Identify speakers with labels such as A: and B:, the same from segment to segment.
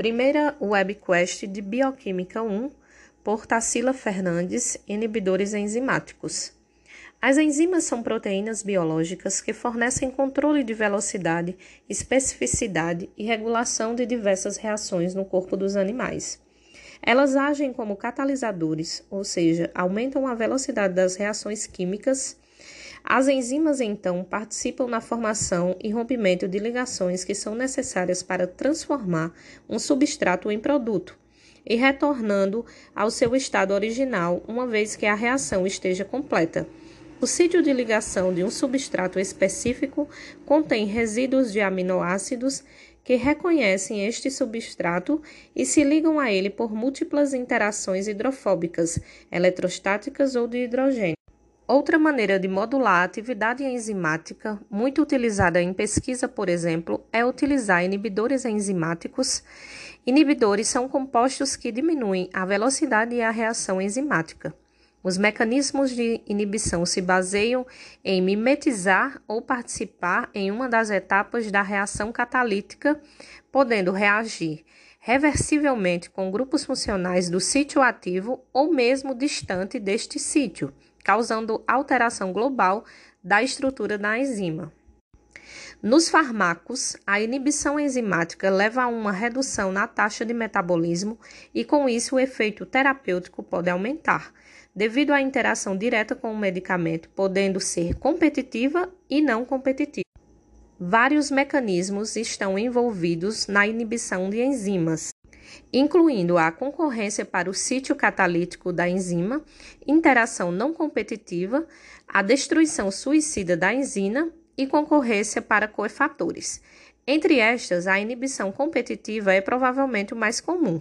A: Primeira webquest de Bioquímica 1, por Tarsila Fernandes, inibidores enzimáticos. As enzimas são proteínas biológicas que fornecem controle de velocidade, especificidade e regulação de diversas reações no corpo dos animais. Elas agem como catalisadores, ou seja, aumentam a velocidade das reações químicas as enzimas, então, participam na formação e rompimento de ligações que são necessárias para transformar um substrato em produto e retornando ao seu estado original uma vez que a reação esteja completa. O sítio de ligação de um substrato específico contém resíduos de aminoácidos que reconhecem este substrato e se ligam a ele por múltiplas interações hidrofóbicas, eletrostáticas ou de hidrogênio. Outra maneira de modular a atividade enzimática, muito utilizada em pesquisa, por exemplo, é utilizar inibidores enzimáticos. Inibidores são compostos que diminuem a velocidade e a reação enzimática. Os mecanismos de inibição se baseiam em mimetizar ou participar em uma das etapas da reação catalítica, podendo reagir reversivelmente com grupos funcionais do sítio ativo ou mesmo distante deste sítio causando alteração global da estrutura da enzima. Nos fármacos, a inibição enzimática leva a uma redução na taxa de metabolismo e, com isso, o efeito terapêutico pode aumentar, devido à interação direta com o medicamento, podendo ser competitiva e não competitiva. Vários mecanismos estão envolvidos na inibição de enzimas, incluindo a concorrência para o sítio catalítico da enzima, interação não competitiva, a destruição suicida da enzima e concorrência para coefatores. Entre estas, a inibição competitiva é provavelmente o mais comum.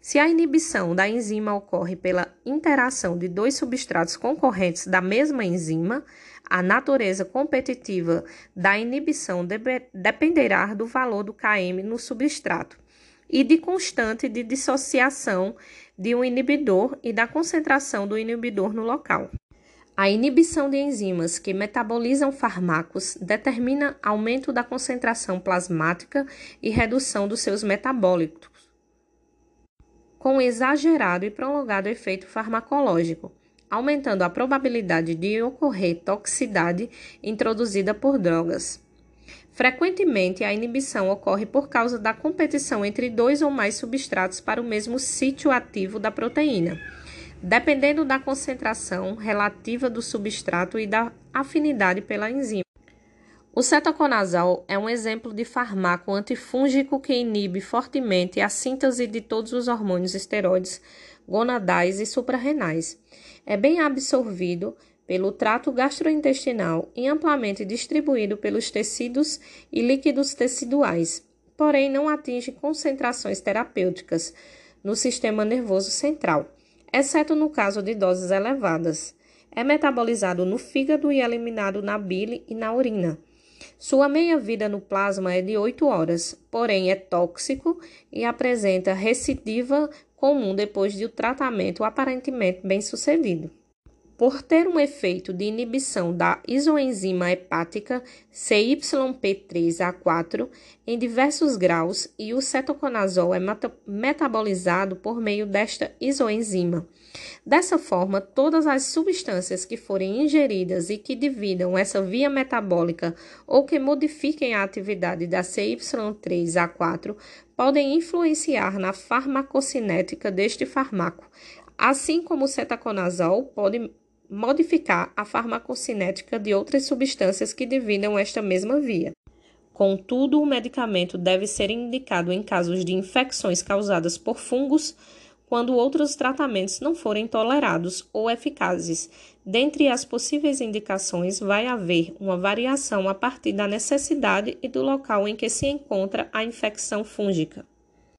A: Se a inibição da enzima ocorre pela interação de dois substratos concorrentes da mesma enzima, a natureza competitiva da inibição dependerá do valor do Km no substrato e de constante de dissociação de um inibidor e da concentração do inibidor no local. A inibição de enzimas que metabolizam fármacos determina aumento da concentração plasmática e redução dos seus metabólitos, com exagerado e prolongado efeito farmacológico, aumentando a probabilidade de ocorrer toxicidade introduzida por drogas. Frequentemente, a inibição ocorre por causa da competição entre dois ou mais substratos para o mesmo sítio ativo da proteína, dependendo da concentração relativa do substrato e da afinidade pela enzima. O cetoconazol é um exemplo de fármaco antifúngico que inibe fortemente a síntese de todos os hormônios esteroides gonadais e suprarrenais. É bem absorvido pelo trato gastrointestinal e amplamente distribuído pelos tecidos e líquidos teciduais, porém não atinge concentrações terapêuticas no sistema nervoso central, exceto no caso de doses elevadas. É metabolizado no fígado e eliminado na bile e na urina. Sua meia-vida no plasma é de 8 horas, porém é tóxico e apresenta recidiva comum depois de o tratamento aparentemente bem sucedido. Por ter um efeito de inibição da isoenzima hepática CYP3A4 em diversos graus e o cetoconazol é metabolizado por meio desta isoenzima. Dessa forma, todas as substâncias que forem ingeridas e que dividam essa via metabólica ou que modifiquem a atividade da CY3A4 podem influenciar na farmacocinética deste fármaco, assim como o cetaconazol pode modificar a farmacocinética de outras substâncias que dividam esta mesma via. Contudo, o medicamento deve ser indicado em casos de infecções causadas por fungos, quando outros tratamentos não forem tolerados ou eficazes. Dentre as possíveis indicações, vai haver uma variação a partir da necessidade e do local em que se encontra a infecção fúngica.